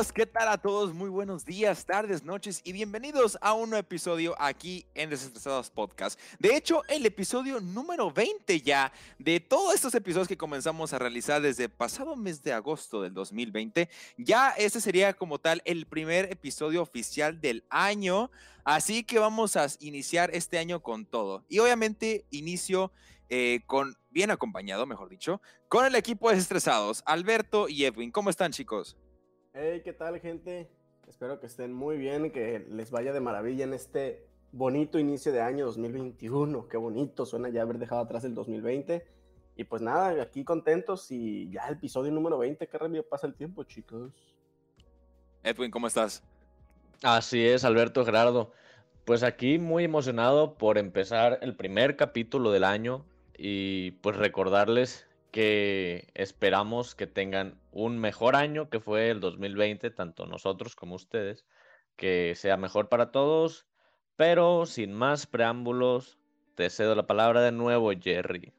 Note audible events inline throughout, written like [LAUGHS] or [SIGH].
Amigos, ¿qué tal a todos? Muy buenos días, tardes, noches y bienvenidos a un nuevo episodio aquí en Desestresados Podcast. De hecho, el episodio número 20 ya de todos estos episodios que comenzamos a realizar desde pasado mes de agosto del 2020. Ya este sería como tal el primer episodio oficial del año. Así que vamos a iniciar este año con todo. Y obviamente inicio eh, con bien acompañado, mejor dicho, con el equipo de Desestresados, Alberto y Edwin. ¿Cómo están, chicos? Hey, ¿qué tal, gente? Espero que estén muy bien, que les vaya de maravilla en este bonito inicio de año 2021. Qué bonito suena ya haber dejado atrás el 2020. Y pues nada, aquí contentos y ya el episodio número 20. Qué rápido pasa el tiempo, chicos. Edwin, ¿cómo estás? Así es, Alberto Gerardo. Pues aquí muy emocionado por empezar el primer capítulo del año y pues recordarles que esperamos que tengan un mejor año que fue el 2020, tanto nosotros como ustedes, que sea mejor para todos, pero sin más preámbulos, te cedo la palabra de nuevo, Jerry.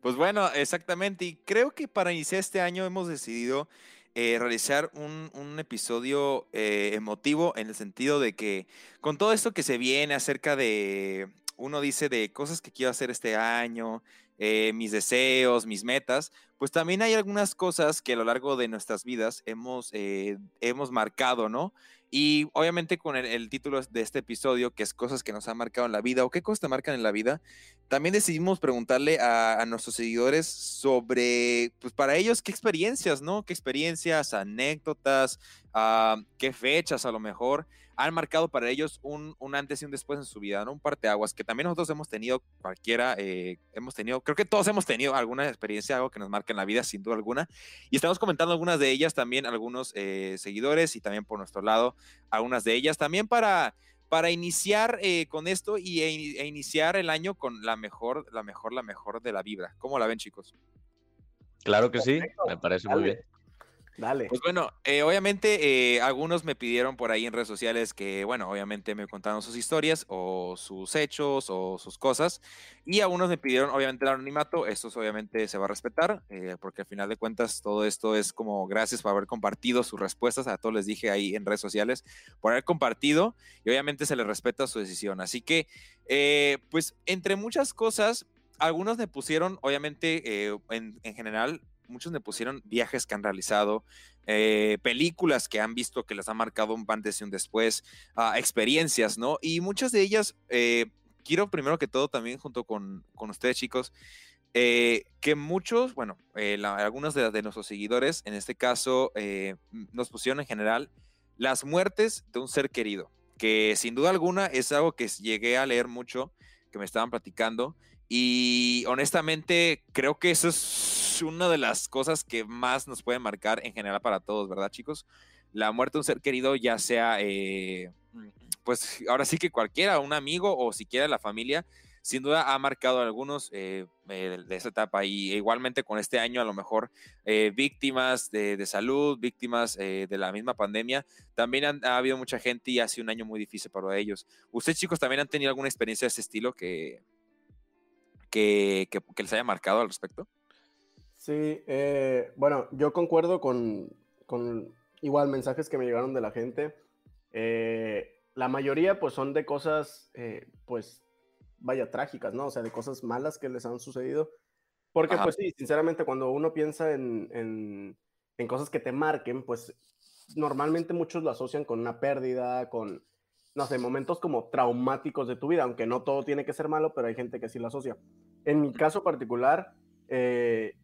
Pues bueno, exactamente, y creo que para iniciar este año hemos decidido eh, realizar un, episodio eh, emotivo en el sentido de que con todo esto que se viene acerca de, uno dice de cosas que quiero hacer este año, eh, mis deseos, mis metas, pues también hay algunas cosas que a lo largo de nuestras vidas hemos, eh, hemos marcado, ¿no? Y obviamente con el, título de este episodio, que es cosas que nos han marcado en la vida o qué cosas te marcan en la vida, también decidimos preguntarle a, nuestros seguidores sobre, pues para ellos, qué experiencias, ¿no? ¿Qué experiencias, anécdotas, ah, qué fechas a lo mejor han marcado para ellos un, antes y un después en su vida, ¿no? Un parteaguas que también nosotros hemos tenido, cualquiera, eh, hemos tenido, creo que todos hemos tenido alguna experiencia, algo que nos marca en la vida, sin duda alguna. Y estamos comentando algunas de ellas también, algunos eh, seguidores y también por nuestro lado algunas de ellas. También para, para iniciar eh, con esto y, e, e, iniciar el año con la mejor, la mejor, la mejor de la vibra. ¿Cómo la ven, chicos? Claro que sí, me parece muy bien. Dale. Pues bueno, eh, obviamente eh, algunos me pidieron por ahí en redes sociales que, bueno, obviamente me contaron sus historias o sus hechos o sus cosas. Y algunos me pidieron, obviamente, el anonimato. Esto obviamente se va a respetar, eh, porque al final de cuentas todo esto es como gracias por haber compartido sus respuestas. A todos les dije ahí en redes sociales por haber compartido y obviamente se les respeta su decisión. Así que, pues, entre muchas cosas, algunos me pusieron, obviamente, en, en general, muchos me pusieron viajes que han realizado, eh, películas que han visto que les ha marcado un antes y un después, ah, experiencias, ¿no? Y muchas de ellas, eh, quiero primero que todo también junto con, ustedes chicos, eh, que muchos, bueno, algunos de, de, nuestros seguidores, en este caso, nos pusieron en general las muertes de un ser querido, que sin duda alguna es algo que llegué a leer mucho, que me estaban platicando, y honestamente creo que eso es una de las cosas que más nos puede marcar en general para todos, ¿verdad, chicos? La muerte de un ser querido, ya sea, eh, pues ahora sí que cualquiera, un amigo o siquiera la familia, sin duda ha marcado a algunos eh, eh, de esa etapa y igualmente con este año a lo mejor víctimas de, salud, víctimas de la misma pandemia, también ha habido mucha gente y ha sido un año muy difícil para ellos. ¿Ustedes chicos también han tenido alguna experiencia de ese estilo que, que, que les haya marcado al respecto? Sí, eh, bueno, yo concuerdo con, igual mensajes que me llegaron de la gente. Eh, la mayoría pues son de cosas, eh, pues, vaya, trágicas, ¿no? O sea, de cosas malas que les han sucedido. Porque pues sí, sinceramente cuando uno piensa en, en, cosas que te marquen, pues normalmente muchos lo asocian con una pérdida, con, no sé, momentos como traumáticos de tu vida, aunque no todo tiene que ser malo, pero hay gente que sí lo asocia. En mi caso particular, eh,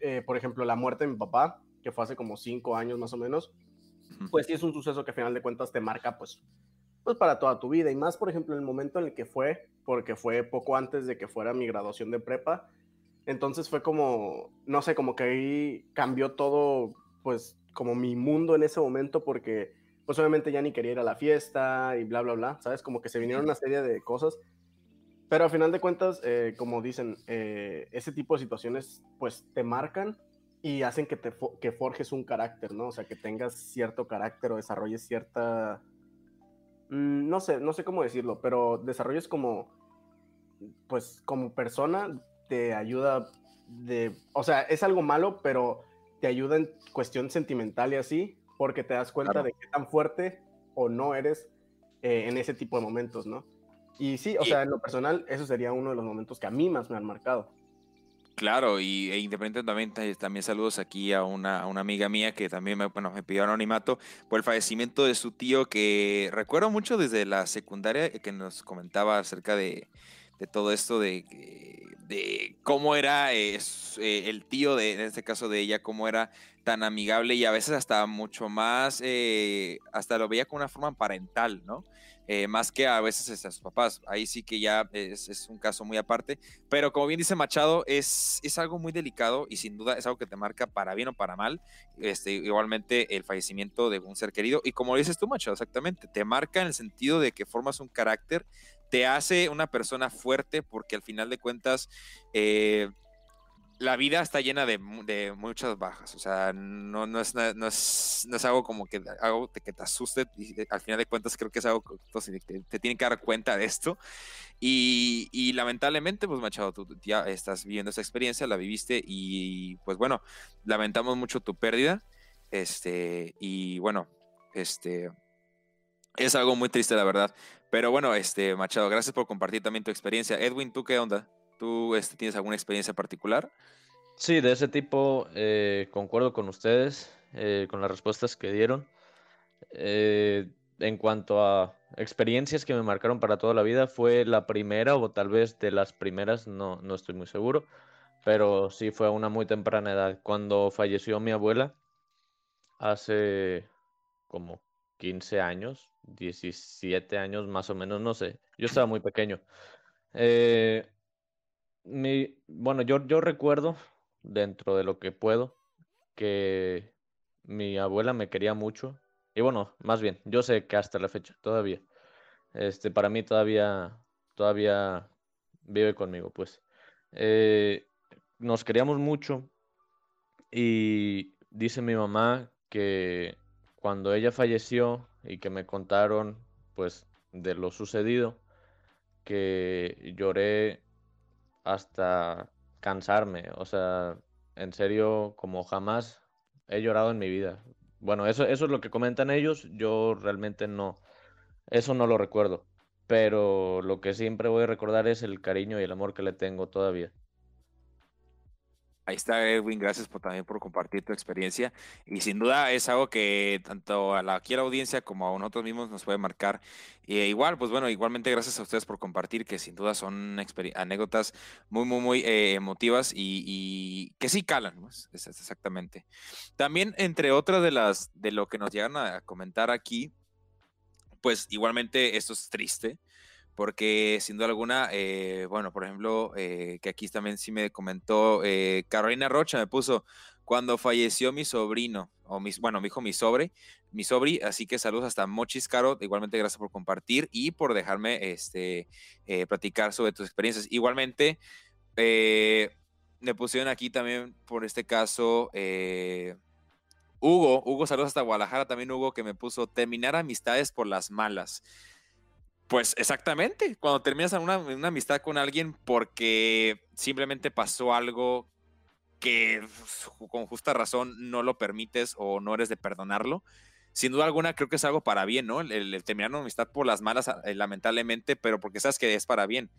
eh, por ejemplo, la muerte de mi papá, que fue hace como cinco años más o menos, pues sí es un suceso que a final de cuentas te marca pues, pues para toda tu vida. Y más, por ejemplo, el momento en el que fue, porque fue poco antes de que fuera mi graduación de prepa. Entonces fue como, no sé, como que ahí cambió todo, pues como mi mundo en ese momento, porque pues obviamente ya ni quería ir a la fiesta y bla, bla, bla, ¿sabes? Como que se vinieron una serie de cosas pero a final de cuentas, eh, como dicen, eh, ese tipo de situaciones pues te marcan y hacen que, te que forjes un carácter, ¿no? O sea, que tengas cierto carácter o desarrolles cierta... Mm, no sé, no sé cómo decirlo, pero desarrolles como, pues como persona, te ayuda de... O sea, es algo malo, pero te ayuda en cuestión sentimental y así, porque te das cuenta de qué tan fuerte o no eres eh, en ese tipo de momentos, ¿no? Y sí, o sea, en lo personal, eso sería uno de los momentos que a mí más me han marcado. Claro, y e independientemente también saludos aquí a una, a una amiga mía que también me, bueno, me pidió anonimato por el fallecimiento de su tío que recuerdo mucho desde la secundaria que nos comentaba acerca de, de todo esto de, de cómo era eh, eh, el tío, de, en este caso de ella, cómo era tan amigable y a veces hasta mucho más, eh, hasta lo veía con una forma parental, ¿no? Más que a veces a sus papás. Ahí sí que ya es, un caso muy aparte. Pero como bien dice Machado, es, es algo muy delicado y sin duda es algo que te marca para bien o para mal. Este, igualmente el fallecimiento de un ser querido. Y como dices tú, Machado, exactamente, te marca en el sentido de que formas un carácter, te hace una persona fuerte porque al final de cuentas... Eh, la vida está llena de, muchas bajas, o sea, no, no, es, no, es, no es algo como que algo que te asuste, y al final de cuentas creo que es algo que te, te tienen que dar cuenta de esto, y, y, lamentablemente, pues Machado, tú ya estás viviendo esa experiencia, la viviste, y pues bueno, lamentamos mucho tu pérdida, este, y bueno, este, es algo muy triste, la verdad, pero bueno, este, Machado, gracias por compartir también tu experiencia. Edwin, ¿tú qué onda? ¿Tú este, tienes alguna experiencia particular? Sí, de ese tipo eh, concuerdo con ustedes, eh, con las respuestas que dieron. Eh, en cuanto a experiencias que me marcaron para toda la vida, fue la primera o tal vez de las primeras, no, no estoy muy seguro, pero sí fue a una muy temprana edad. Cuando falleció mi abuela, hace como 15 años, 17 años más o menos, no sé, yo estaba muy pequeño. Eh, mi, bueno, yo, yo recuerdo, dentro de lo que puedo, que mi abuela me quería mucho. Y bueno, más bien, yo sé que hasta la fecha, todavía. Este, para mí todavía, todavía vive conmigo, pues. Eh, nos queríamos mucho y dice mi mamá que cuando ella falleció y que me contaron, pues, de lo sucedido, que lloré hasta cansarme. O sea, en serio, como jamás he llorado en mi vida. Bueno, eso, eso es lo que comentan ellos. Yo realmente no, eso no lo recuerdo. Pero lo que siempre voy a recordar es el cariño y el amor que le tengo todavía. Ahí está Edwin, gracias por, también por compartir tu experiencia y sin duda es algo que tanto a la, aquí la audiencia como a nosotros mismos nos puede marcar. Y igual, pues bueno, igualmente gracias a ustedes por compartir que sin duda son anécdotas muy, muy, muy eh, emotivas y, que sí calan, es, exactamente. También entre otras de las de lo que nos llegan a comentar aquí, pues igualmente esto es triste porque sin duda alguna, eh, bueno, por ejemplo, eh, que aquí también sí me comentó eh, Carolina Rocha, me puso, cuando falleció mi sobrino, o mis, bueno, me dijo mi sobre, mi sobri, así que saludos hasta Mochis Caro, igualmente gracias por compartir y por dejarme este, platicar sobre tus experiencias. Igualmente, me pusieron aquí también, por este caso, Hugo, Hugo, saludos hasta Guadalajara, también Hugo que me puso, terminar amistades por las malas. Pues exactamente, cuando terminas una, una amistad con alguien porque simplemente pasó algo que con justa razón no lo permites o no eres de perdonarlo, sin duda alguna creo que es algo para bien, ¿no? El, terminar una amistad por las malas, eh, lamentablemente, pero porque sabes que es para bien.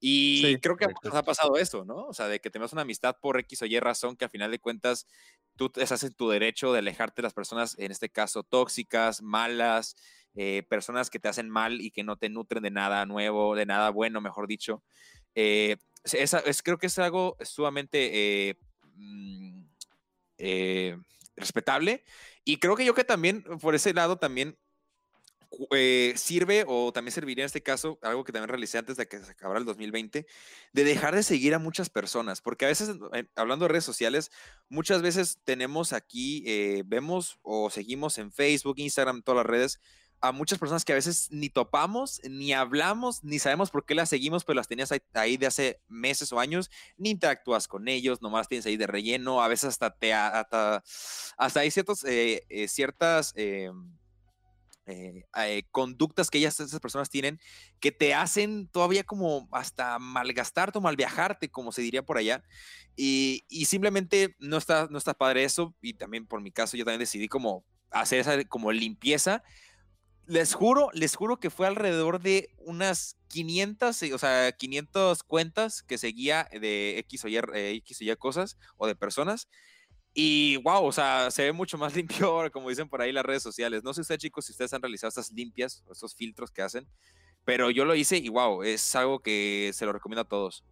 Y creo que nos ha pasado eso, ¿no? O sea, de que tengas una amistad por X o Y razón que a final de cuentas tú estás en tu derecho de alejarte de las personas, en este caso, tóxicas, malas, eh, personas que te hacen mal y que no te nutren de nada nuevo, de nada bueno, mejor dicho. Eh, es, creo que es algo sumamente eh, mm, respetable y creo que yo que también por ese lado también sirve o también serviría en este caso, algo que también realicé antes de que se acabara el 2020, de dejar de seguir a muchas personas, porque a veces, hablando de redes sociales, muchas veces tenemos aquí, vemos o seguimos en Facebook, Instagram, todas las redes, a muchas personas que a veces ni topamos, ni hablamos, ni sabemos por qué las seguimos, pero las tenías ahí, de hace meses o años, ni interactúas con ellos, nomás tienes ahí de relleno, a veces hasta te hasta, hasta hay ciertos, eh, eh, ciertas eh, conductas que ellas, esas personas tienen que te hacen todavía como hasta malgastarte o malviajarte, como se diría por allá. Y, y simplemente no está, no está padre eso. Y también por mi caso, yo también decidí como hacer esa como limpieza. Les juro, les juro que fue alrededor de unas 500, o sea, 500 cuentas que seguía de X o Y, eh, X o Y cosas o de personas. Y wow, o sea, se ve mucho más [LAUGHS] limpio, como dicen por ahí las redes sociales. No sé ustedes, chicos, si ustedes han realizado estas limpias estos filtros que hacen, pero yo lo hice y wow, es algo que se lo recomiendo a todos.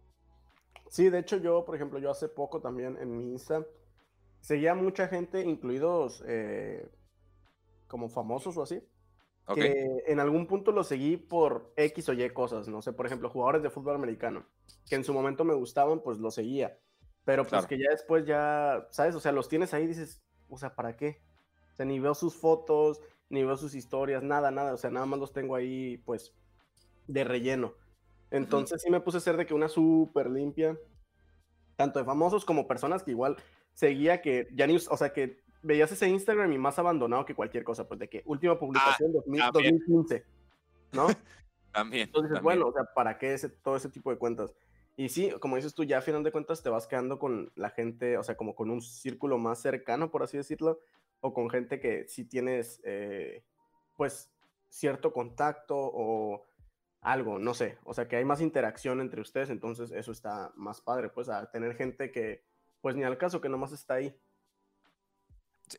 Sí, de hecho yo, por ejemplo, yo hace poco también en mi Insta seguía mucha gente, incluidos eh, como famosos o así, que en algún punto lo seguí por X o Y cosas, no sé, por ejemplo, jugadores de fútbol americano, que en su momento me gustaban, pues lo seguía, pero pues que ya después ya, ¿sabes? O sea, los tienes ahí y dices, o sea, ¿para qué? O sea, ni veo sus fotos, ni veo sus historias, nada, nada, o sea, nada más los tengo ahí, pues, de relleno. Entonces sí me puse a hacer de que una súper limpia, tanto de famosos como personas que igual seguía que ya ni, o sea, que veías ese Instagram y más abandonado que cualquier cosa, pues de que última publicación 2015, ah, ¿no? [LAUGHS] también. Entonces, bueno, o sea, ¿para qué ese, todo ese tipo de cuentas? Y sí, como dices tú, ya a final de cuentas te vas quedando con la gente, o sea, como con un círculo más cercano, por así decirlo, o con gente que sí tienes, eh, pues, cierto contacto o algo, no sé, o sea, que hay más interacción entre ustedes, entonces eso está más padre, pues, a tener gente que, pues, ni al caso, que nomás está ahí.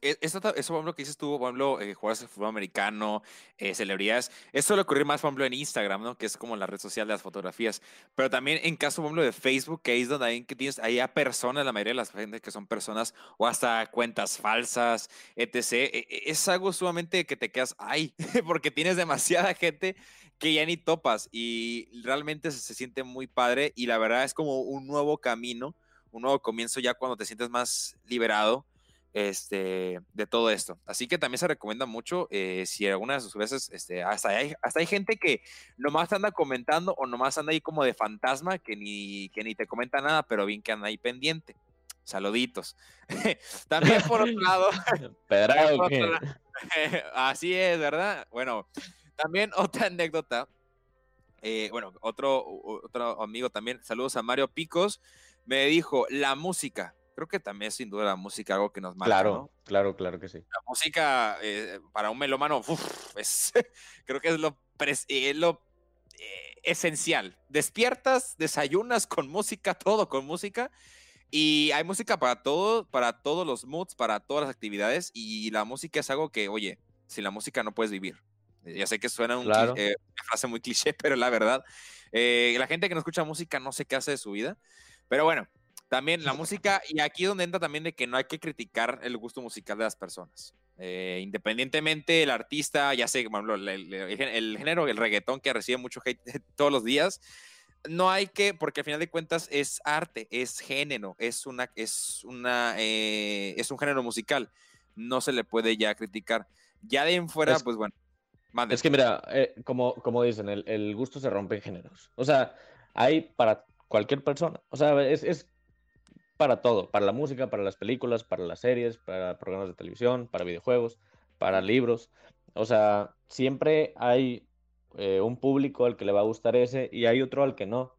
E, eso, eso, por que dices tú, por ejemplo, eh, jugadores de fútbol americano, eh, celebridades, eso suele ocurrir más, por ejemplo, en Instagram, ¿no? Que es como la red social de las fotografías. Pero también en caso, por ejemplo, de Facebook, que es donde hay, que tienes ahí a personas, la mayoría de las gente que son personas, o hasta cuentas falsas, etc. E, e, es algo sumamente que te quedas, ay, [LAUGHS] porque tienes demasiada gente que ya ni topas y realmente se, se siente muy padre y la verdad es como un nuevo camino, un nuevo comienzo ya cuando te sientes más liberado este, de todo esto. Así que también se recomienda mucho eh, si algunas de sus veces, este, hasta, hay, hasta hay gente que nomás anda comentando o nomás anda ahí como de fantasma que ni, que ni te comenta nada, pero bien que anda ahí pendiente. Saluditos. [LAUGHS] también por otro [LAUGHS] lado. [LAUGHS] así es, ¿verdad? Bueno, también otra anécdota. Eh, bueno, otro, otro amigo también, saludos a Mario Picos, me dijo, la música, creo que también es sin duda la música algo que nos marca. Claro, claro, claro que sí. La música eh, para un melómano, es, [LAUGHS] creo que es lo, eh, lo eh, esencial. Despiertas, desayunas con música, todo con música. Y hay música para todo, para todos los moods, para todas las actividades. Y la música es algo que, oye, sin la música no puedes vivir. Ya sé que suena un una frase muy cliché, [LAUGHS] pero la verdad, la gente que no escucha música no sé qué hace de su vida. Pero bueno, también la música, y aquí donde entra también de que no hay que criticar el gusto musical de las personas. Eh, independientemente el artista, ya sé, el, el, género, el reggaetón que recibe mucho hate [LAUGHS] todos los días, no hay que, porque al final de cuentas es arte, es género, es una, es una, eh, es un género musical. No se le puede ya criticar. Ya de en fuera, pues bueno. Es que mira, eh, como, como dicen, el, el, gusto se rompe en géneros. O sea, hay para cualquier persona. O sea, es, es para todo, para la música, para las películas, para las series, para programas de televisión, para videojuegos, para libros. O sea, siempre hay eh, un público al que le va a gustar ese y hay otro al que no.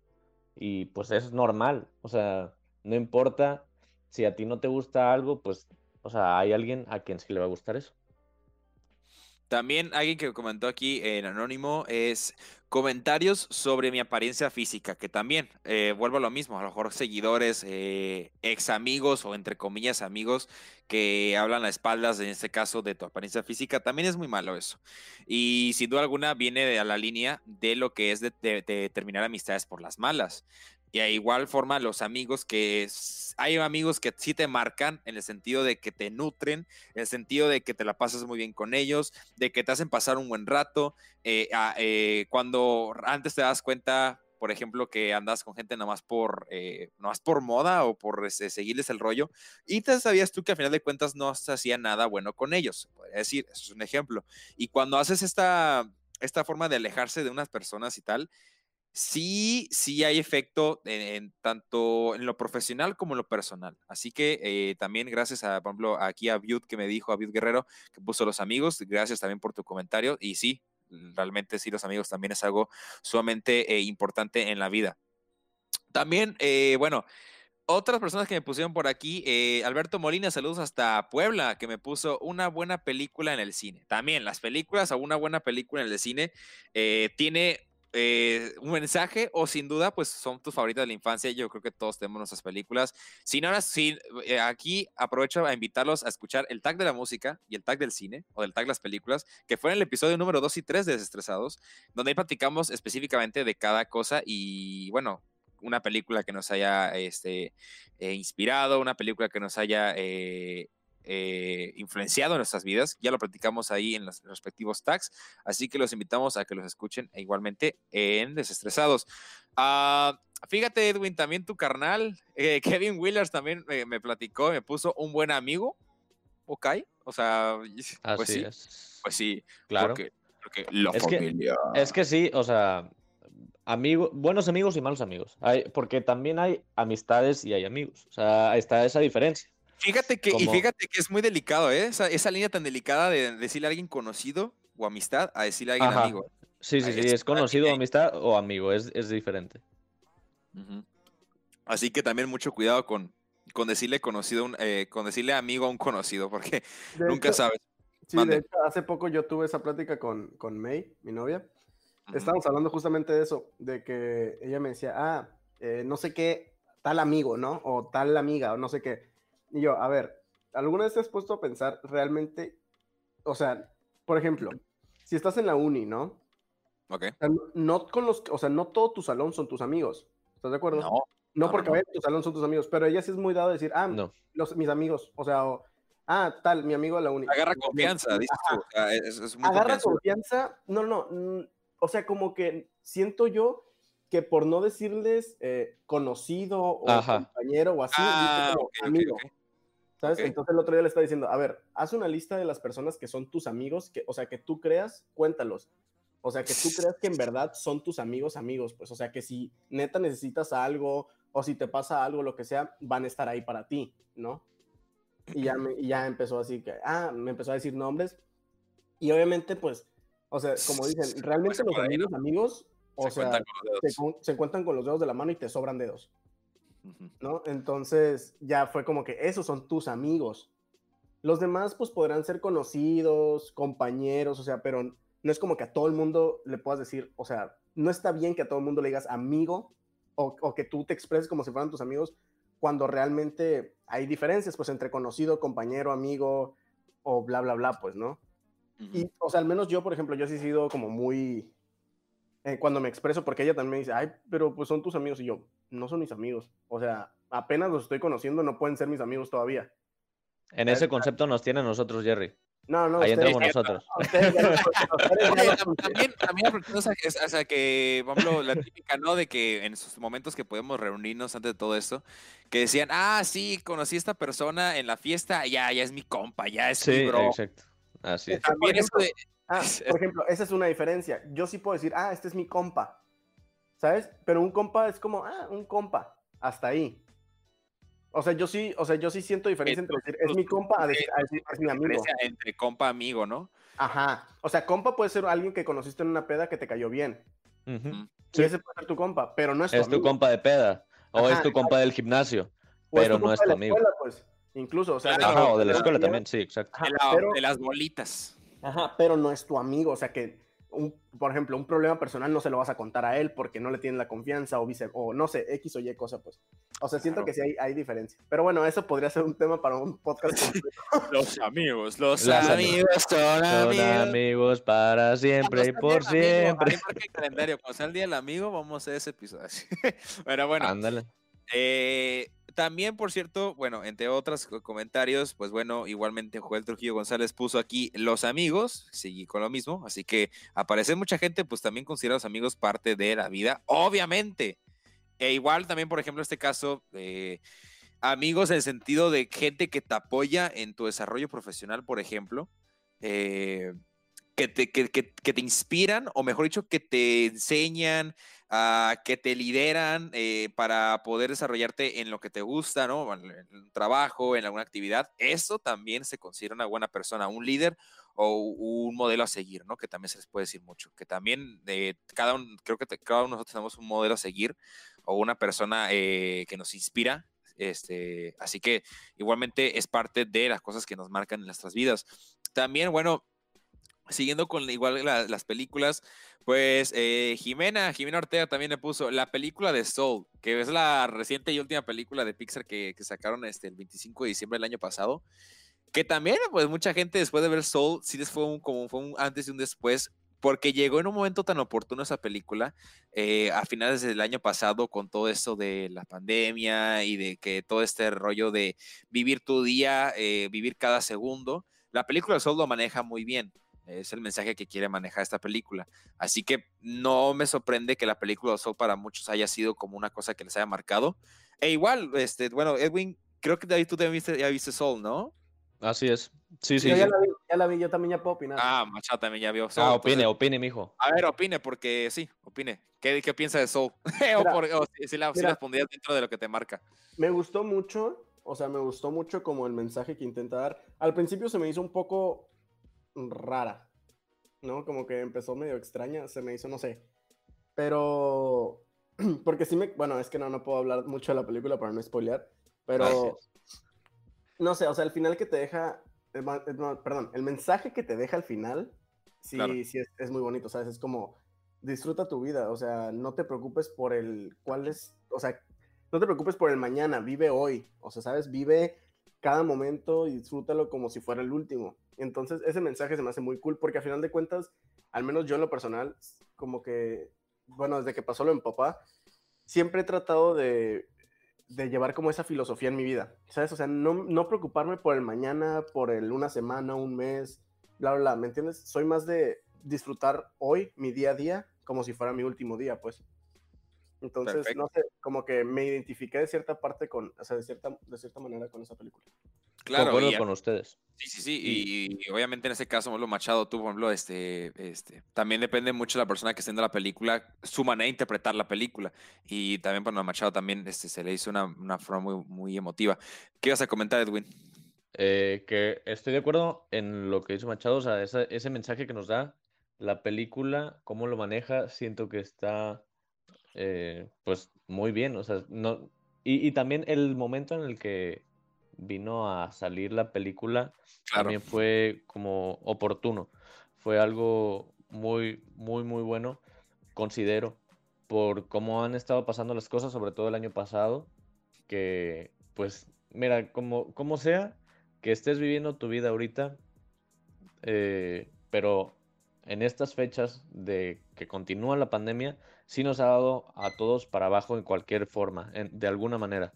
Y pues es normal. O sea, no importa si a ti no te gusta algo, pues, o sea, hay alguien a quien sí le va a gustar eso. También alguien que comentó aquí en Anónimo es comentarios sobre mi apariencia física, que también eh, vuelvo a lo mismo, a lo mejor seguidores, eh, ex amigos o entre comillas amigos que hablan a espaldas, en este caso, de tu apariencia física, también es muy malo eso. Y sin duda alguna viene a la línea de lo que es de terminar amistades por las malas. Y a igual forma los amigos que hay amigos que sí te marcan en el sentido de que te nutren, en el sentido de que te la pasas muy bien con ellos, de que te hacen pasar un buen rato. Eh, eh, cuando antes te das cuenta, por ejemplo, que andas con gente nomás por, eh, por moda o por este, seguirles el rollo, y te sabías tú que al final de cuentas no se hacía nada bueno con ellos. Podría decir, eso es un ejemplo. Y cuando haces esta, esta forma de alejarse de unas personas y tal, sí, sí hay efecto en, tanto en lo profesional como en lo personal. Así que eh, también gracias a, por ejemplo, aquí a Viud que me dijo, a Viud Guerrero, que puso los amigos, gracias también por tu comentario. Y sí, realmente sí, los amigos también es algo sumamente eh, importante en la vida. También, eh, bueno, otras personas que me pusieron por aquí, eh, Alberto Molina, saludos hasta Puebla, que me puso una buena película en el cine. También las películas o una buena película en el cine tiene eh, un mensaje o sin duda pues son tus favoritas de la infancia. Yo creo que todos tenemos nuestras películas. Sin ahora, sí, aquí aprovecho a invitarlos a escuchar el tag de la música y el tag del cine o del tag de las películas, que fue en el episodio número 2 y 3 de Desestresados, donde ahí platicamos específicamente de cada cosa y bueno, una película que nos haya este, eh, inspirado, una película que nos haya eh, eh, influenciado en nuestras vidas. Ya lo platicamos ahí en los respectivos tags, así que los invitamos a que los escuchen igualmente en Desestresados. Ah, fíjate, Edwin, también tu carnal, [LAUGHS] Kevin Willers también me platicó, me puso un buen amigo. Ok, o sea, [LAUGHS] pues sí, pues sí, claro. Porque, es Que, es que sí, o sea, amigos, buenos amigos y malos amigos. Hay, porque también hay amistades y hay amigos. O sea, está esa diferencia. Fíjate que, y fíjate que es muy delicado, ¿eh? Esa, línea tan delicada de decirle a alguien conocido o amistad a decirle a alguien amigo. Sí, sí, sí, es conocido, amistad o amigo, es, es diferente. Así que también mucho cuidado con, con decirle conocido, eh, con decirle amigo a un conocido, porque [LAUGHS] nunca sabes. Sí, de hecho, hace poco yo tuve esa plática con, con May, mi novia, Estábamos hablando justamente de eso, de que ella me decía, ah, eh, no sé qué, tal amigo, ¿no? O tal amiga, o no sé qué. Y yo, a ver, ¿alguna vez te has puesto a pensar realmente, o sea, por ejemplo, si estás en la uni, ¿no? Ok. no con los, o sea, no todo tu salón son tus amigos, ¿estás de acuerdo? No. No, porque no, tu salón son tus amigos, pero ella sí es muy dado a decir, ah, no. los, mis amigos, o sea, ah, tal, mi amigo de la uni. Agarra confianza, dices tú. Agarra confianza, no, no, o sea, como que siento yo que por no decirles eh, conocido o compañero o así, ah, amigo. ¿Sabes? Entonces el otro día le estaba diciendo, a ver, haz una lista de las personas que son tus amigos, que, o sea, que tú creas, cuéntalos. O sea, que tú creas que en verdad son tus amigos, amigos, pues, o sea, que si neta necesitas algo o si te pasa algo, lo que sea, van a estar ahí para ti, ¿no? Y ya, me, y ya empezó así que, ah, me empezó a decir nombres. Y obviamente, pues, o sea, como dicen, realmente los amigos, amigos, o se sea, se, encuentran con los dedos de la mano y te sobran dedos. ¿No? Entonces, ya fue como que esos son tus amigos. Los demás, pues podrán ser conocidos, compañeros, o sea, pero no es como que a todo el mundo le puedas decir, o sea, no está bien que a todo el mundo le digas amigo o, o que tú te expreses como si fueran tus amigos cuando realmente hay diferencias, pues entre conocido, compañero, amigo o bla, bla, bla, pues, ¿no? Y, o sea, al menos yo, por ejemplo, yo sí he sido como muy... Eh, cuando me expreso, porque ella también me dice, ay, pero pues son tus amigos. Y yo, no son mis amigos. O sea, apenas los estoy conociendo, no pueden ser mis amigos todavía. En ese concepto nos tiene nosotros, Jerry. No, no. Ahí entramos nosotros. también, también, o sea, que, por ejemplo, la típica, ¿no? De que en esos momentos que podemos reunirnos antes de todo esto, que decían, ah, sí, conocí a esta persona en la fiesta, ya, ya es mi compa, ya es mi bro. exacto. Así También ah, [LAUGHS] por ejemplo, esa es una diferencia. Yo sí puedo decir, ah, este es mi compa, ¿sabes? Pero un compa es como, ah, un compa, hasta ahí. O sea, yo sí, o sea, yo sí siento diferencia entre decir, es mi compa a decir, es mi amigo. Entre compa amigo, ¿no? Ajá. O sea, compa puede ser alguien que conociste en una peda que te cayó bien. Y ese puede ser tu compa, pero no es tu Es tu compa de peda. O es tu compa del gimnasio. pero no es tu amigo. pues. Incluso, o sea, de, de la escuela también, sí, exacto. de, las bolitas. Ajá, pero no es tu amigo, o sea que, un, por ejemplo, un problema personal no se lo vas a contar a él porque no le tienen la confianza o vice, o no sé, X o Y cosa, pues. O sea, siento que sí hay, hay, diferencia. Pero bueno, eso podría ser un tema para un podcast [LAUGHS] los amigos, los amigos son amigos. amigos para siempre y por siempre. el calendario, cuando sea el día del amigo, vamos a hacer ese episodio. [LAUGHS] Pero bueno. Ándale. Eh, también, por cierto, bueno, entre otros comentarios, pues bueno, igualmente Joel Trujillo González puso aquí los amigos, seguí con lo mismo, así que aparece mucha gente, pues también considera los amigos parte de la vida, obviamente. E igual también, por ejemplo, este caso, amigos en el sentido de gente que te apoya en tu desarrollo profesional, por ejemplo. Eh, que te, que, te inspiran, o mejor dicho, que te enseñan, que te lideran eh, para poder desarrollarte en lo que te gusta, ¿no? En un trabajo, en alguna actividad. Eso también se considera una buena persona, un líder o un modelo a seguir, ¿no? Que también se les puede decir mucho. Que también eh, cada uno, creo que cada uno de nosotros tenemos un modelo a seguir o una persona eh, que nos inspira Este, así que igualmente es parte de las cosas que nos marcan en nuestras vidas. También, bueno, siguiendo con igual las películas, pues eh, Jimena, Jimena Ortega también le puso la película de Soul, que es la reciente y última película de Pixar que, sacaron este, el 25 de diciembre del año pasado. Que también, pues mucha gente después de ver Soul, sí fue un, como fue un antes y un después, porque llegó en un momento tan oportuno esa película, eh, a finales del año pasado, con todo esto de la pandemia y de que todo este rollo de vivir tu día, eh, vivir cada segundo. La película de Soul lo maneja muy bien. Es el mensaje que quiere manejar esta película. Así que no me sorprende que la película de Soul para muchos haya sido como una cosa que les haya marcado. E igual, este, bueno, Edwin, creo que ahí tú también viste, ya viste Soul, ¿no? Así es. Sí, sí. Yo ya, La vi, ya la vi, yo también ya puedo opinar. Ah, Machado también ya vio Soul. Ah, opine, opine, mijo. A ver, opine, porque sí, opine. ¿Qué, qué piensa de Soul? [LAUGHS] o, si, la, si pondrías dentro de lo que te marca. Me gustó mucho, o sea, me gustó mucho como el mensaje que intenta dar. Al principio se me hizo un poco rara, ¿no? Como que empezó medio extraña, se me hizo, no sé. Pero, [CLEARS THROAT] porque sí me, bueno, es que no, no puedo hablar mucho de la película para no spoilear, pero, no sé, o sea, el final que te deja, eh, eh, perdón, el mensaje que te deja al final, sí, sí es, es, muy bonito, ¿sabes? Es como, disfruta tu vida, o sea, no te preocupes por el, cuál es, o sea, no te preocupes por el mañana, vive hoy, o sea, ¿sabes? Vive cada momento y disfrútalo como si fuera el último. Entonces, ese mensaje se me hace muy cool porque a final de cuentas, al menos yo en lo personal, como que, bueno, desde que pasó lo en papá, siempre he tratado de, de llevar como esa filosofía en mi vida, ¿sabes? O sea, no, no preocuparme por el mañana, por el una semana, un mes, bla, bla, bla, ¿me entiendes? Soy más de disfrutar hoy, mi día a día, como si fuera mi último día, pues. Entonces, no sé, como que me identifiqué de cierta parte con, o sea, de cierta, de cierta manera con esa película. Claro, con ustedes. Sí, sí, sí, y, obviamente en ese caso, lo Machado, tú, por ejemplo, este, este, también depende mucho de la persona que esté en la película, su manera de interpretar la película. Y también, bueno, a Machado también este, se le hizo una, una forma muy, muy emotiva. ¿Qué ibas a comentar, Edwin? Eh, que estoy de acuerdo en lo que dice Machado, o sea, ese mensaje que nos da la película, cómo lo maneja, siento que está eh, pues muy bien, o sea, no, y, también el momento en el que vino a salir la película también fue como oportuno, fue algo muy, muy, muy bueno, considero, por cómo han estado pasando las cosas, sobre todo el año pasado, que pues, mira, como, como sea que estés viviendo tu vida ahorita, eh, pero en estas fechas de que continúa la pandemia, sí nos ha dado a todos para abajo en cualquier forma, de alguna manera.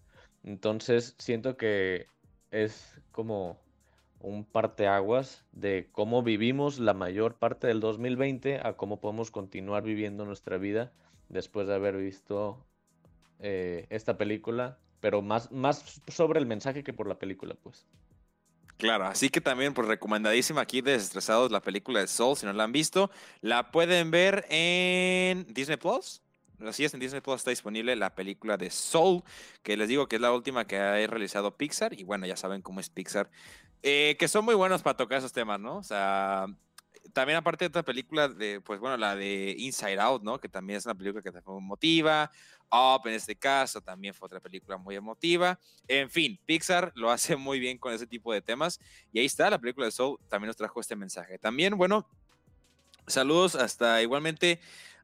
Entonces siento que es como un parteaguas de cómo vivimos la mayor parte del 2020 a cómo podemos continuar viviendo nuestra vida después de haber visto eh, esta película, pero más, más sobre el mensaje que por la película, pues. Claro, así que también, pues recomendadísima aquí de Desestresados la película de Soul, si no la han visto, la pueden ver en Disney Plus. Así es, en Disney Plus está disponible la película de Soul, que les digo que es la última que ha realizado Pixar, y bueno, ya saben cómo es Pixar, eh, que son muy buenos para tocar esos temas, ¿no? O sea, también aparte de otra película, de, pues bueno, la de Inside Out, ¿no? Que también es una película que te motiva. Up en este caso también fue otra película muy emotiva. En fin, Pixar lo hace muy bien con ese tipo de temas. Y ahí está, la película de Soul también nos trajo este mensaje. También, bueno, saludos hasta igualmente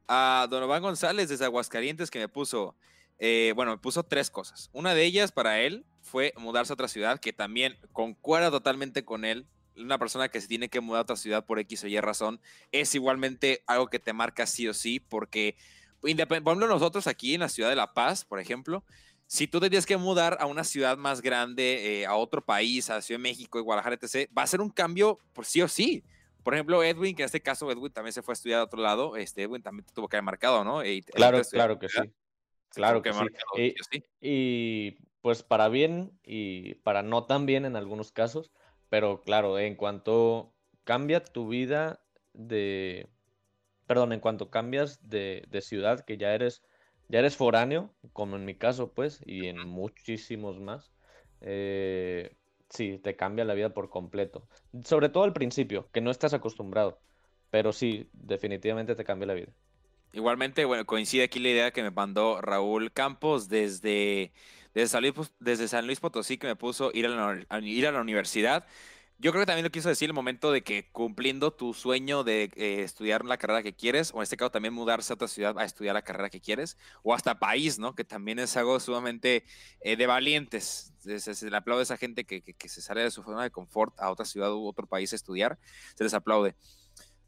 a Donovan González desde Aguascalientes que me puso, eh, bueno, me puso tres cosas. Una de ellas para él fue mudarse a otra ciudad, que también concuerda totalmente con él. Una persona que se tiene que mudar a otra ciudad por X o Y razón es igualmente algo que te marca sí o sí, porque por ejemplo, nosotros aquí en la ciudad de La Paz, por ejemplo, si tú tenías que mudar a una ciudad más grande, eh, a otro país, a Ciudad de México, Guadalajara, etc., va a ser un cambio por sí o sí. Por ejemplo, Edwin, que en este caso Edwin también se fue a estudiar a otro lado, este Edwin también tuvo que haber marcado, ¿no? claro, claro que sí. Claro que, sí. y, pues para bien y para no tan bien en algunos casos, pero claro, en cuanto cambia tu vida de, perdón, en cuanto cambias de, ciudad, que ya eres, ya eres foráneo, como en mi caso, pues, y en muchísimos más, eh, sí, te cambia la vida por completo. Sobre todo al principio, que no estás acostumbrado, pero sí, definitivamente te cambia la vida. Igualmente, bueno, coincide aquí la idea que me mandó Raúl Campos desde, desde, San, Luis, desde San Luis Potosí, que me puso ir a, ir a la universidad. Yo creo que también lo quiso decir el momento de que cumpliendo tu sueño de eh, estudiar la carrera que quieres, o en este caso también mudarse a otra ciudad a estudiar la carrera que quieres, o hasta país, ¿no? Que también es algo sumamente eh, de valientes. Se, le aplaude a esa gente que, que, se sale de su zona de confort a otra ciudad u otro país a estudiar, se les aplaude.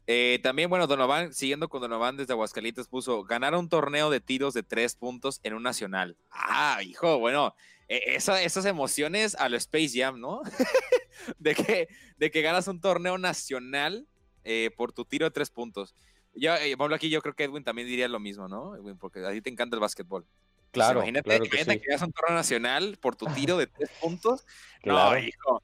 Eh, también, bueno, Donovan, siguiendo con Donovan desde Aguascalientes, puso ganar un torneo de tiros de tres puntos en un nacional. Ah, hijo, bueno, e, esas emociones a lo Space Jam, ¿no? [LAUGHS] de, que, de que ganas un torneo nacional eh, por tu tiro de tres puntos. Yo, eh, Pablo, aquí yo creo que Edwin también diría lo mismo, ¿no? Edwin, porque a ti te encanta el básquetbol. Claro, imagínate, claro que, imagínate que, un torneo nacional por tu tiro de tres [LAUGHS] puntos. Claro. No, hijo.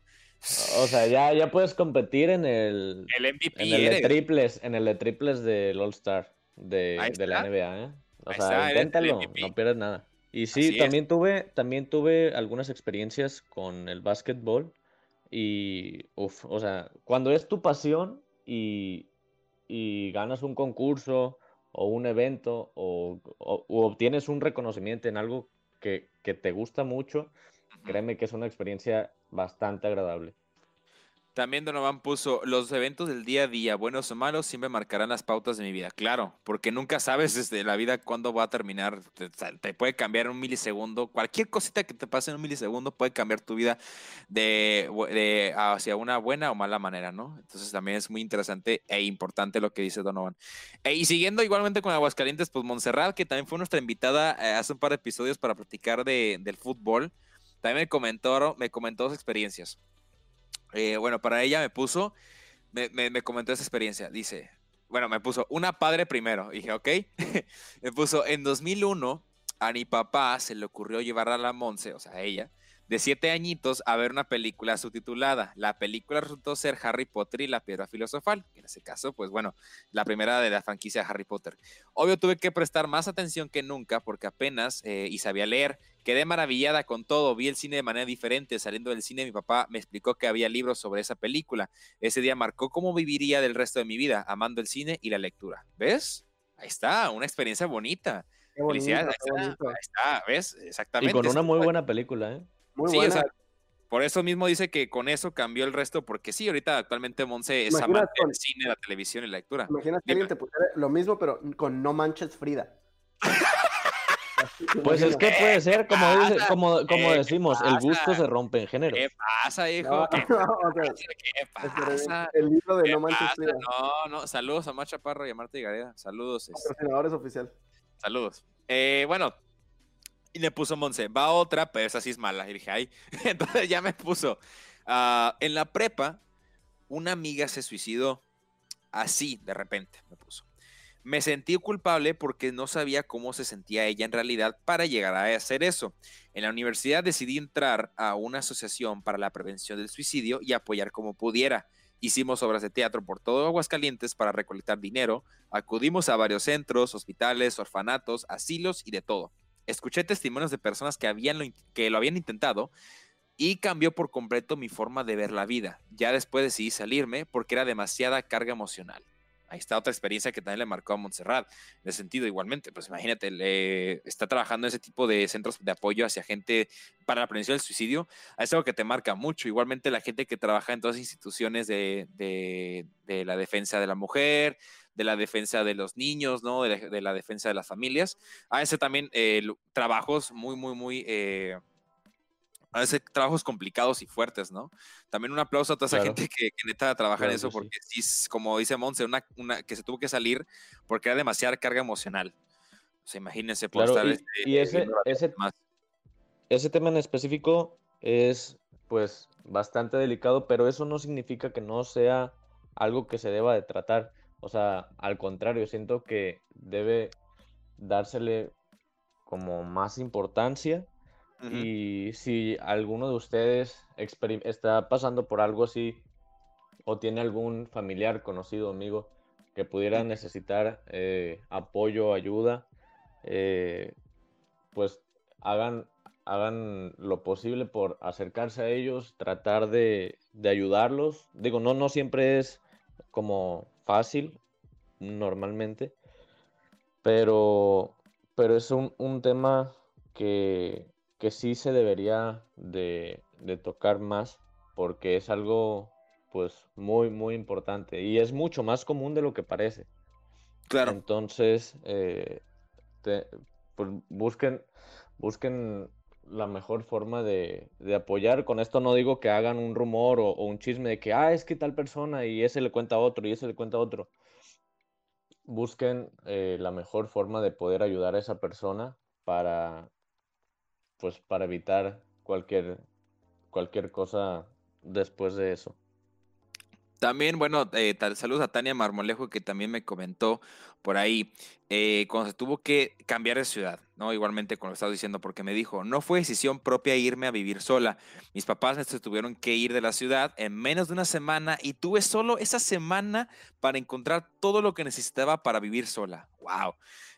O sea, ya, ya puedes competir en el, el MVP en el de triples, en el de triples del All Star de, de la NBA, ¿eh? O sea, inténtalo, no pierdes nada. Y sí, también tuve, también tuve algunas experiencias con el básquetbol. Y, uff, o sea, cuando es tu pasión y, y ganas un concurso o un evento o, obtienes un reconocimiento en algo que, que te gusta mucho, créeme que es una experiencia bastante agradable. También Donovan puso, los eventos del día a día, buenos o malos, siempre marcarán las pautas de mi vida. Claro, porque nunca sabes desde la vida cuándo va a terminar. Te, puede cambiar un milisegundo. Cualquier cosita que te pase en un milisegundo puede cambiar tu vida de, hacia una buena o mala manera, ¿no? Entonces también es muy interesante e importante lo que dice Donovan. E, y siguiendo igualmente con Aguascalientes, pues Montserrat, que también fue nuestra invitada eh, hace un par de episodios para platicar de, del fútbol, también me comentó, me comentó sus experiencias. Eh, bueno, para ella me puso, me, me, comentó esa experiencia. Dice, bueno, me puso una padre primero. dije, ok. [LAUGHS] me puso, en 2001, a mi papá se le ocurrió llevar a la Monse, o sea, a ella, de siete añitos a ver una película subtitulada. La película resultó ser Harry Potter y la piedra filosofal. En ese caso, pues bueno, la primera de la franquicia de Harry Potter. Obvio tuve que prestar más atención que nunca porque apenas eh, y sabía leer. Quedé maravillada con todo, vi el cine de manera diferente. Saliendo del cine, mi papá me explicó que había libros sobre esa película. Ese día marcó cómo viviría del resto de mi vida, amando el cine y la lectura. ¿Ves? Ahí está, una experiencia bonita. Felicidades, ahí, está, ¿ves? Exactamente. Y con una muy buena película, ¿eh? Muy buena. por eso mismo dice que con eso cambió el resto, porque sí, ahorita actualmente Monse es amante del cine, la televisión y la lectura. Imagínate que alguien te pusiera lo mismo, pero con No Manches Frida. [LAUGHS] Pues es que puede ser, como, como, como decimos, el gusto se rompe en género. ¿Qué pasa, hijo? [LAUGHS] ¿Qué, pasa? El libro de No Manches Frida. No, no, saludos a Macha Parro y a Marta y Gareda. Saludos. Patrocinadores oficial. Saludos. Eh, bueno, y le puso Monse, va otra, pero esa sí es mala. Y dije, ay, [LAUGHS] entonces ya me puso. Ah, en la prepa, una amiga se suicidó así, de repente, me puso. Me sentí culpable porque no sabía cómo se sentía ella en realidad para llegar a hacer eso. En la universidad decidí entrar a una asociación para la prevención del suicidio y apoyar como pudiera. Hicimos obras de teatro por todo Aguascalientes para recolectar dinero, acudimos a varios centros, hospitales, orfanatos, asilos y de todo. Escuché testimonios de personas que, habían lo, que lo habían intentado y cambió por completo mi forma de ver la vida. Ya después decidí salirme porque era demasiada carga emocional. Ahí está otra experiencia que también le marcó a Montserrat. En ese sentido, igualmente, pues imagínate, está trabajando en ese tipo de centros de apoyo hacia gente para la prevención del suicidio. Es algo que te marca mucho. Igualmente, la gente que trabaja en todas las instituciones de, de la defensa de la mujer, de la defensa de los niños, ¿no? De la, defensa de las familias. A veces también eh, trabajos muy, muy, muy... Eh, a veces trabajos complicados y fuertes, ¿no? También un aplauso a toda esa gente que, que neta trabaja en eso, porque sí. como dice Monse, una, una, que se tuvo que salir porque era demasiada carga emocional. O sea, imagínense por estar y, este, y ese, ese, ese tema en específico es pues bastante delicado, pero eso no significa que no sea algo que se deba de tratar. O sea, al contrario, siento que debe dársele como más importancia. Y si alguno de ustedes está pasando por algo así o tiene algún familiar, conocido, amigo que pudiera necesitar eh, apoyo, ayuda, eh, pues hagan, hagan lo posible por acercarse a ellos, tratar de, de ayudarlos. Digo, no, no siempre es como fácil normalmente, Pero, pero es un, un tema que, que, sí se debería de, de, tocar más porque es algo pues muy, muy importante y es mucho más común de lo que parece. Claro. Entonces, eh, te, pues busquen, busquen la mejor forma de, de, apoyar. Con esto no digo que hagan un rumor o, o, un chisme de que, ah, es que tal persona y ese le cuenta a otro y ese le cuenta a otro. Busquen eh, la mejor forma de poder ayudar a esa persona para, pues, para evitar cualquier, cualquier cosa después de eso. También, bueno, eh, saludos a Tania Marmolejo que también me comentó por ahí eh, cuando se tuvo que cambiar de ciudad, ¿no? Igualmente con lo que estaba diciendo, porque me dijo, no fue decisión propia irme a vivir sola. Mis papás se tuvieron que ir de la ciudad en menos de una semana y tuve solo esa semana para encontrar todo lo que necesitaba para vivir sola. ¡Wow!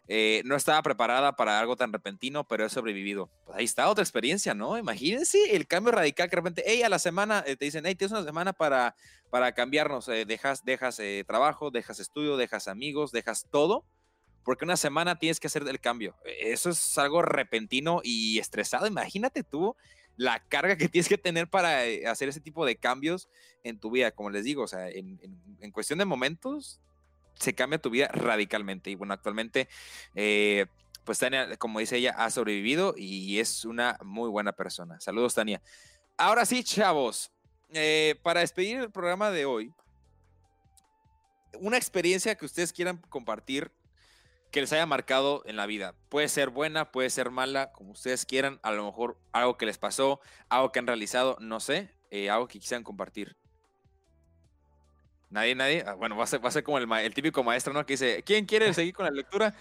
Eh, no estaba preparada para algo tan repentino, pero he sobrevivido. Pues ahí está otra experiencia, ¿no? Imagínense el cambio radical que de repente, hey, a la semana eh, te dicen, hey, tienes una semana para, para cambiarnos, eh, dejas, dejas eh, trabajo, dejas estudio, dejas amigos, dejas todo, porque una semana tienes que hacer el cambio. E, eso es algo repentino y estresado. Imagínate tú la carga que tienes que tener para eh, hacer ese tipo de cambios en tu vida, como les digo, o sea, en, cuestión de momentos se cambia tu vida radicalmente. Y bueno, actualmente, eh, pues Tania, como dice ella, ha sobrevivido y es una muy buena persona. Saludos, Tania. Ahora sí, chavos, eh, para despedir el programa de hoy, una experiencia que ustedes quieran compartir que les haya marcado en la vida. Puede ser buena, puede ser mala, como ustedes quieran. A lo mejor algo que les pasó, algo que han realizado, no sé, eh, algo que quisieran compartir. Nadie, nadie. Ah, bueno, va a ser, va a ser como el, el, típico maestro, ¿no? Que dice, ¿quién quiere seguir con la lectura?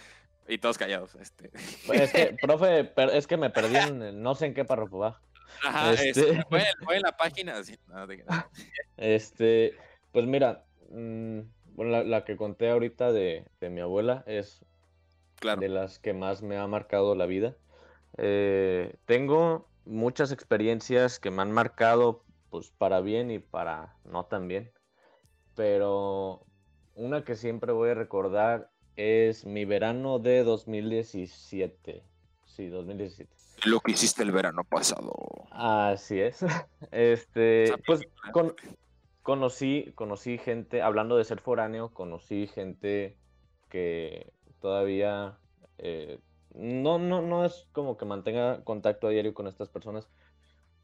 Y todos callados. Este. Pues es que, [LAUGHS] profe, es que me perdí en, no sé en qué párrafo va. Ajá, este... Este, [LAUGHS] fue, fue, en la página. No. Este, pues mira, mmm, bueno, la, la, que conté ahorita de, de mi abuela es claro. de las que más me ha marcado la vida. Eh, tengo muchas experiencias que me han marcado pues para bien y para no tan bien pero una que siempre voy a recordar es mi verano de 2017. Sí, 2017. Lo que hiciste el verano pasado. Así es. [LAUGHS] Este, pues con, conocí, conocí gente, hablando de ser foráneo, conocí gente que todavía eh, no, no, no es como que mantenga contacto a diario con estas personas,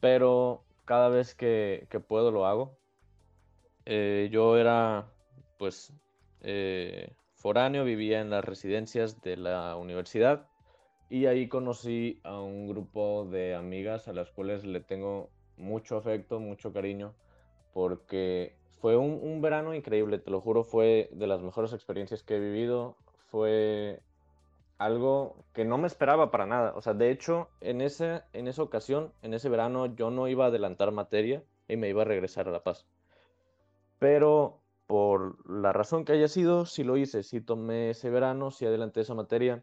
pero cada vez que, que puedo lo hago eh, yo era, pues, eh, foráneo, vivía en las residencias de la universidad y ahí conocí a un grupo de amigas a las cuales le tengo mucho afecto, mucho cariño, porque fue un, un verano increíble, te lo juro, fue de las mejores experiencias que he vivido, fue algo que no me esperaba para nada. O sea, de hecho, en, ese, en esa ocasión, en ese verano, yo no iba a adelantar materia y me iba a regresar a La Paz pero por la razón que haya sido, sí lo hice, sí tomé ese verano, sí adelanté esa materia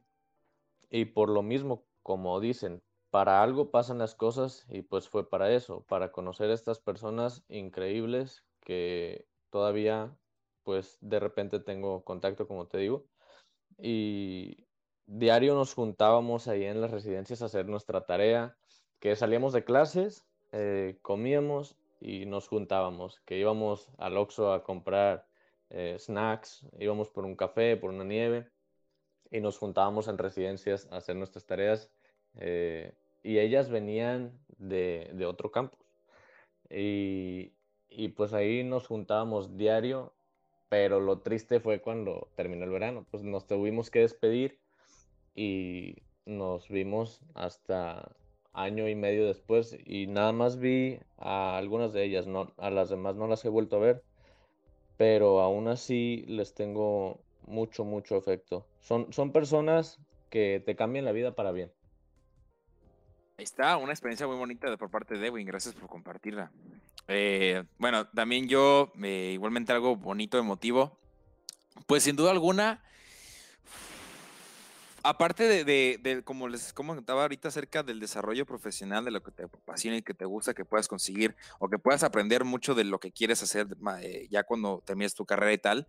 y por lo mismo, como dicen, para algo pasan las cosas y pues fue para eso, para conocer a estas personas increíbles que todavía pues de repente tengo contacto, como te digo, y diario nos juntábamos ahí en las residencias a hacer nuestra tarea, que salíamos de clases, eh, comíamos y nos juntábamos, que íbamos al Oxxo a comprar eh, snacks, íbamos por un café, por una nieve y nos juntábamos en residencias a hacer nuestras tareas eh, y ellas venían de, de otro campus. Y, y, pues ahí nos juntábamos diario, pero lo triste fue cuando terminó el verano, pues nos tuvimos que despedir y nos vimos hasta año y medio después y nada más vi a algunas de ellas, no, a las demás no las he vuelto a ver, pero aún así les tengo mucho, mucho afecto. Son, son personas que te cambian la vida para bien. Está, una experiencia muy bonita por parte de Edwin, gracias por compartirla. Eh, bueno, también yo, eh, igualmente algo bonito, emotivo, pues sin duda alguna, aparte de, como les comentaba ahorita acerca del desarrollo profesional, de lo que te apasiona y que te gusta, que puedas conseguir o que puedas aprender mucho de lo que quieres hacer eh, ya cuando termines tu carrera y tal,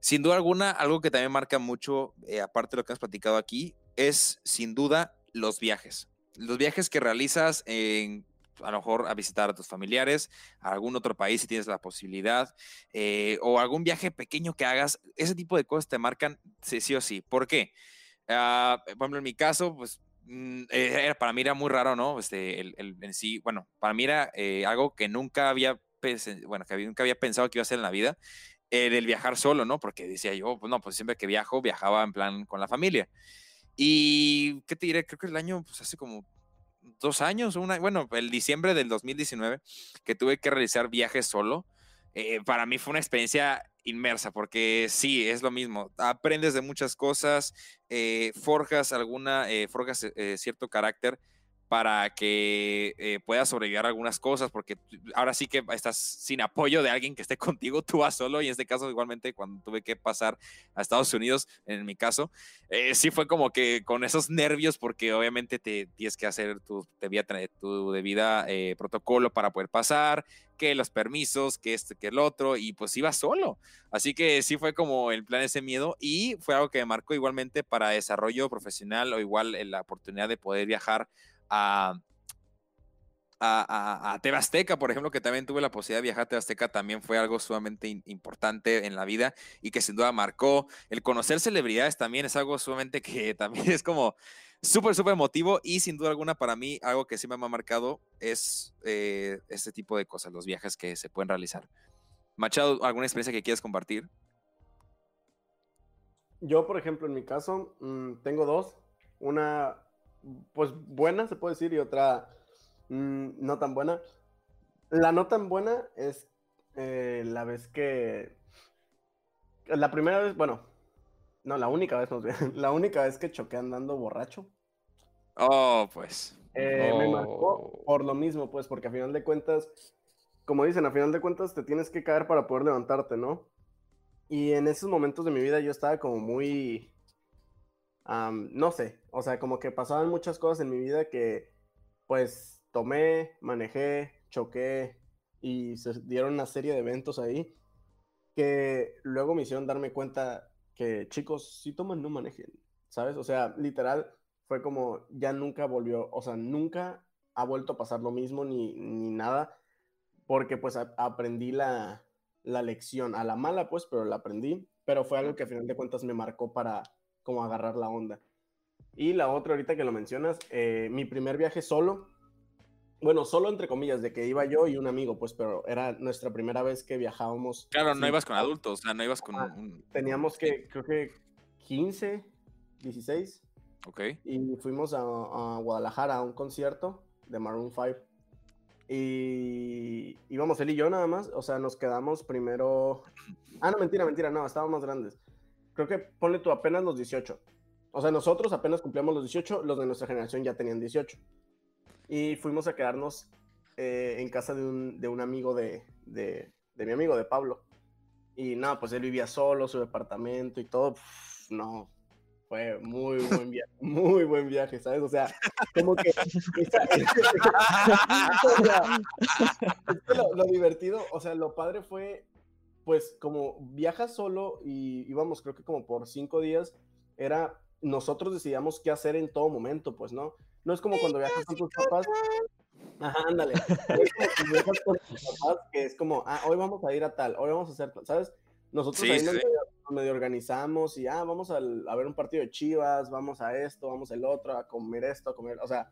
Sin duda alguna, algo que también marca mucho, eh, aparte de lo que has platicado aquí, es sin duda los viajes. Los viajes que realizas en, a lo mejor a visitar a tus familiares, a algún otro país si tienes la posibilidad, eh, o algún viaje pequeño que hagas, ese tipo de cosas te marcan sí, sí o sí. ¿Por qué? Ah, por ejemplo, en mi caso, pues mm, era, para mí era muy raro, ¿no? Este, el, el, en sí, bueno, para mí era eh, algo que nunca había, bueno, que nunca había pensado que iba a hacer en la vida, el viajar solo, ¿no? Porque decía yo, pues no, pues siempre que viajo, viajaba en plan con la familia. Y, ¿qué te diré? Creo que el año, pues hace como dos años, una, bueno, el diciembre del 2019, que tuve que realizar viajes solo, eh, para mí fue una experiencia inmersa, porque sí, es lo mismo, aprendes de muchas cosas, eh, forjas alguna, eh, forjas cierto carácter, para que eh, puedas sobrevivir algunas cosas, porque ahora sí que estás sin apoyo de alguien que esté [LAUGHS] contigo, tú vas solo, y en este caso igualmente cuando tuve que pasar a Estados Unidos, en mi caso, eh, sí fue como que con esos nervios, porque obviamente te tienes que hacer tu, debida, eh, protocolo para poder pasar, que los permisos, que este, que el otro, y pues iba solo. Así que sí fue como el plan ese miedo y fue algo que me marcó igualmente para desarrollo profesional o igual la oportunidad de poder viajar a, a, a, por ejemplo, que también tuve la posibilidad de viajar a Tebasteca, también fue algo sumamente importante en la vida y que sin duda marcó. El conocer celebridades también es algo sumamente que [LAUGHS] también es como súper, súper emotivo y sin duda alguna para mí algo que sí me ha marcado es eh, este tipo de cosas, los viajes que se pueden realizar. Machado, ¿alguna experiencia que quieras compartir? Yo, por ejemplo, en mi caso, mmm, tengo dos. Una pues buena, se puede decir, y otra mmm, no tan buena. La no tan buena es eh, la vez que... La primera vez, bueno, no, la única vez, [LAUGHS] la única vez que choqué andando borracho. Oh, pues. Eh, oh. Me marcó por lo mismo, pues, porque a final de cuentas, como dicen, a final de cuentas te tienes que caer para poder levantarte, ¿no? Y en esos momentos de mi vida yo estaba como muy, Um, no sé, o sea, como que pasaban muchas cosas en mi vida que pues tomé, manejé, choqué y se dieron una serie de eventos ahí que luego me hicieron darme cuenta que chicos, si toman, no manejen, ¿sabes? O sea, literal, fue como ya nunca volvió, o sea, nunca ha vuelto a pasar lo mismo ni, ni nada, porque pues a, aprendí la, la lección, a la mala pues, pero la aprendí, pero fue algo que a final de cuentas me marcó para como agarrar la onda. Y la otra, ahorita que lo mencionas, eh, mi primer viaje solo, bueno, solo entre comillas, de que iba yo y un amigo, pues, pero era nuestra primera vez que viajábamos. Claro, no ibas con adultos, o sea, no ibas con... Ah, un... Teníamos que, creo que 15, 16. Ok. Y fuimos a, a Guadalajara a un concierto de Maroon 5. Y íbamos él y yo nada más, o sea, nos quedamos primero... [CLEARS THROAT] Ah, no, mentira, mentira, no, estábamos grandes creo que ponle tú apenas los 18. O sea, nosotros apenas cumplíamos los 18, los de nuestra generación ya tenían 18. Y fuimos a quedarnos eh, en casa de un, de un amigo de, de, de, mi amigo, de Pablo. Y nada, pues él vivía solo, su departamento y todo. Pff, no, fue muy buen viaje, [LAUGHS] muy buen viaje, ¿sabes? O sea, como que... [LAUGHS] [LAUGHS] o sea, lo, lo divertido, o sea, lo padre fue pues como viajas solo y íbamos creo que como por cinco días, era nosotros decidíamos qué hacer en todo momento, pues, ¿no? No es como cuando viajas con tus papás. Ajá, ándale. es como viajas con tus papás, que es como, ah, hoy vamos a ir a tal, hoy vamos a hacer tal, ¿sabes? Nosotros Sí, ahí sí. nos medio, nos medio organizamos y, ah, vamos al- a ver un partido de chivas, vamos a esto, vamos al otro, a comer esto, a comer, o sea,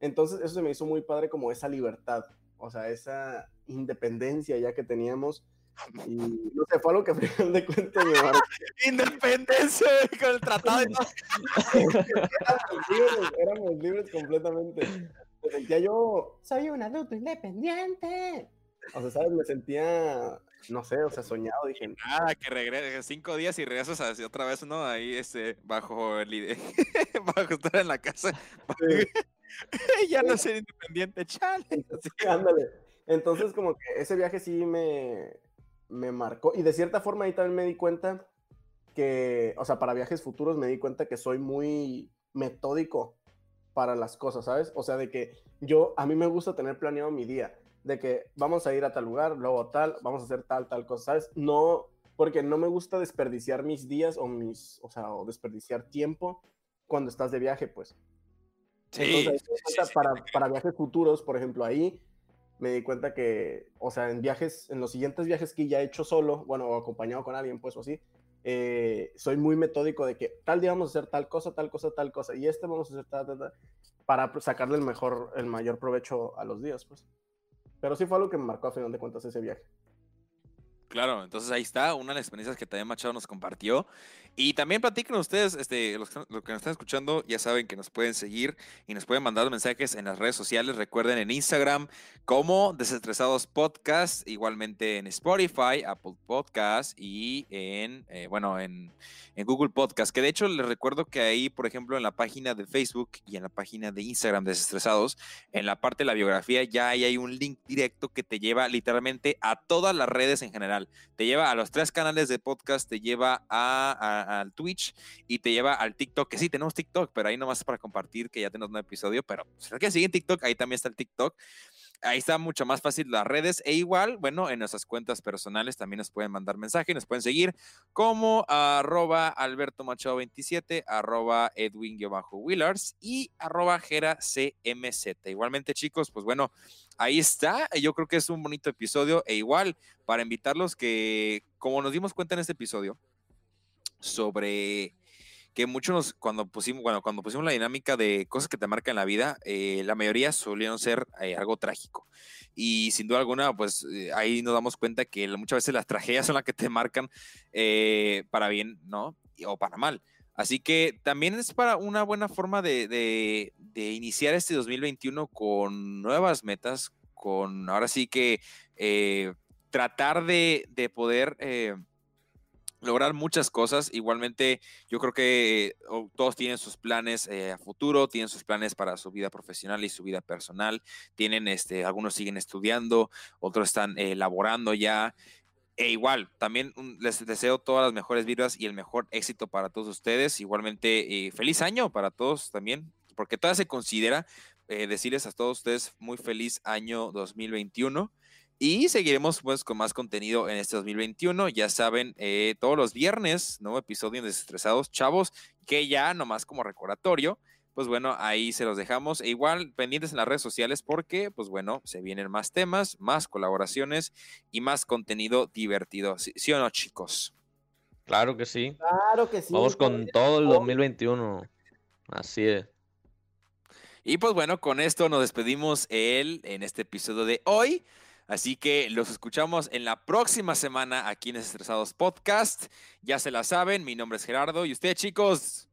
entonces eso se me hizo muy padre como esa libertad, o sea, esa independencia ya que teníamos. Y no sé, fue algo que [LAUGHS] a final de cuentas marcó. Independencia con el tratado de [LAUGHS] éramos libres, éramos libres completamente. Me sentía yo, soy un adulto independiente. O sea, ¿sabes? Me sentía, no sé, o sea, soñado. Dije, Nada, que regreses cinco días y regresas así otra vez, ¿no? Ahí, este, bajo el ide- [LAUGHS] bajo estar en la casa. ya no ser independiente, chale. Sí, ándale. Entonces, como que ese viaje sí me, me marcó. Y de cierta forma ahí también me di cuenta que, o sea, para viajes futuros me di cuenta que soy muy metódico para las cosas, ¿sabes? O sea, de que yo, a mí me gusta tener planeado mi día, de que vamos a ir a tal lugar, luego tal, vamos a hacer tal, tal cosa, ¿sabes? No, porque no me gusta desperdiciar mis días o mis, o sea, o desperdiciar tiempo cuando estás de viaje, pues. Sí, Entonces, sí, sí, sí, para, para viajes futuros, por ejemplo, ahí me di cuenta que, o sea, en viajes, en los siguientes viajes que ya he hecho solo, bueno, acompañado con alguien, pues, o así, eh, soy muy metódico de que tal día vamos a hacer tal cosa, tal cosa, tal cosa, y este vamos a hacer tal, tal, tal, para sacarle el mejor, el mayor provecho a los días, pues. Pero sí fue algo que me marcó a final de cuentas ese viaje. Claro, entonces ahí está, una de las experiencias que también Machado nos compartió. Y también platiquen ustedes, este, los, los que nos están escuchando, ya saben que nos pueden seguir y nos pueden mandar mensajes en las redes sociales. Recuerden en Instagram como Desestresados Podcast, igualmente en Spotify, Apple Podcast y en, eh, bueno, en, en Google Podcast. Que de hecho les recuerdo que ahí, por ejemplo, en la página de Facebook y en la página de Instagram Desestresados, en la parte de la biografía ya ahí hay un link directo que te lleva literalmente a todas las redes en general. Te lleva a los tres canales de podcast, te lleva a, a- al Twitch y te lleva al TikTok, que sí, tenemos TikTok, pero ahí nomás para compartir que ya tenemos un episodio, pero si no quieren seguir en TikTok, ahí también está el TikTok. Ahí está mucho más fácil las redes e igual, bueno, en nuestras cuentas personales también nos pueden mandar mensaje, nos pueden seguir como arroba Alberto Machado 27, arroba Edwin-Willars y arroba Gera CMZ. Igualmente, chicos, pues bueno, ahí está. Yo creo que es un bonito episodio e igual para invitarlos que, como nos dimos cuenta en este episodio, sobre que muchos cuando pusimos, bueno, cuando pusimos la dinámica de cosas que te marcan la vida, eh, la mayoría solían ser eh, algo trágico. Y sin duda alguna, pues eh, ahí nos damos cuenta que muchas veces las tragedias son las que te marcan para bien, ¿no? O para mal. Así que también es para una buena forma de, de- de iniciar este 2021 con nuevas metas, con ahora sí que tratar de, de poder lograr muchas cosas. Igualmente, yo creo que todos tienen sus planes eh, a futuro, tienen sus planes para su vida profesional y su vida personal. Tienen, este, algunos siguen estudiando, otros están eh, laborando ya. E igual, también un- les deseo todas las mejores vidas y el mejor éxito para todos ustedes. Igualmente, eh, feliz año para todos también, porque todavía se considera eh, decirles a todos ustedes muy feliz año 2021. Y seguiremos pues con más contenido en este 2021. Ya saben, eh, todos los viernes, nuevo episodio de Desestresados Chavos, que ya nomás como recordatorio, pues bueno, ahí se los dejamos. E igual pendientes en las redes sociales porque, pues bueno, se vienen más temas, más colaboraciones y más contenido divertido. ¿Sí, sí o no, chicos? Claro que sí. Claro que sí. Vamos con todo el 2021. Así es. Y pues bueno, con esto nos despedimos el, en este episodio de hoy. Así que los escuchamos en la próxima semana aquí en Estresados Podcast. Ya se la saben, mi nombre es Gerardo y ustedes chicos.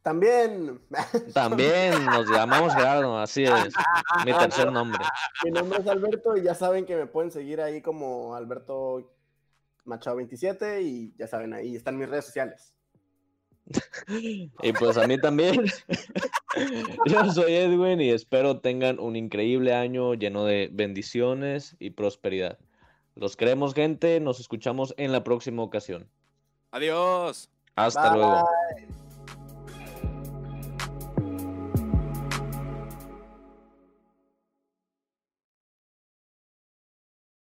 También. [LAUGHS] También nos llamamos Gerardo, así es. Mi tercer nombre. Mi nombre es Alberto y ya saben que me pueden seguir ahí como Alberto Machado 27 y ya saben, ahí están mis redes sociales. Y pues a mí también. [LAUGHS] Yo soy Edwin y espero tengan un increíble año lleno de bendiciones y prosperidad. Los queremos, gente. Nos escuchamos en la próxima ocasión. Adiós. Hasta Bye. luego.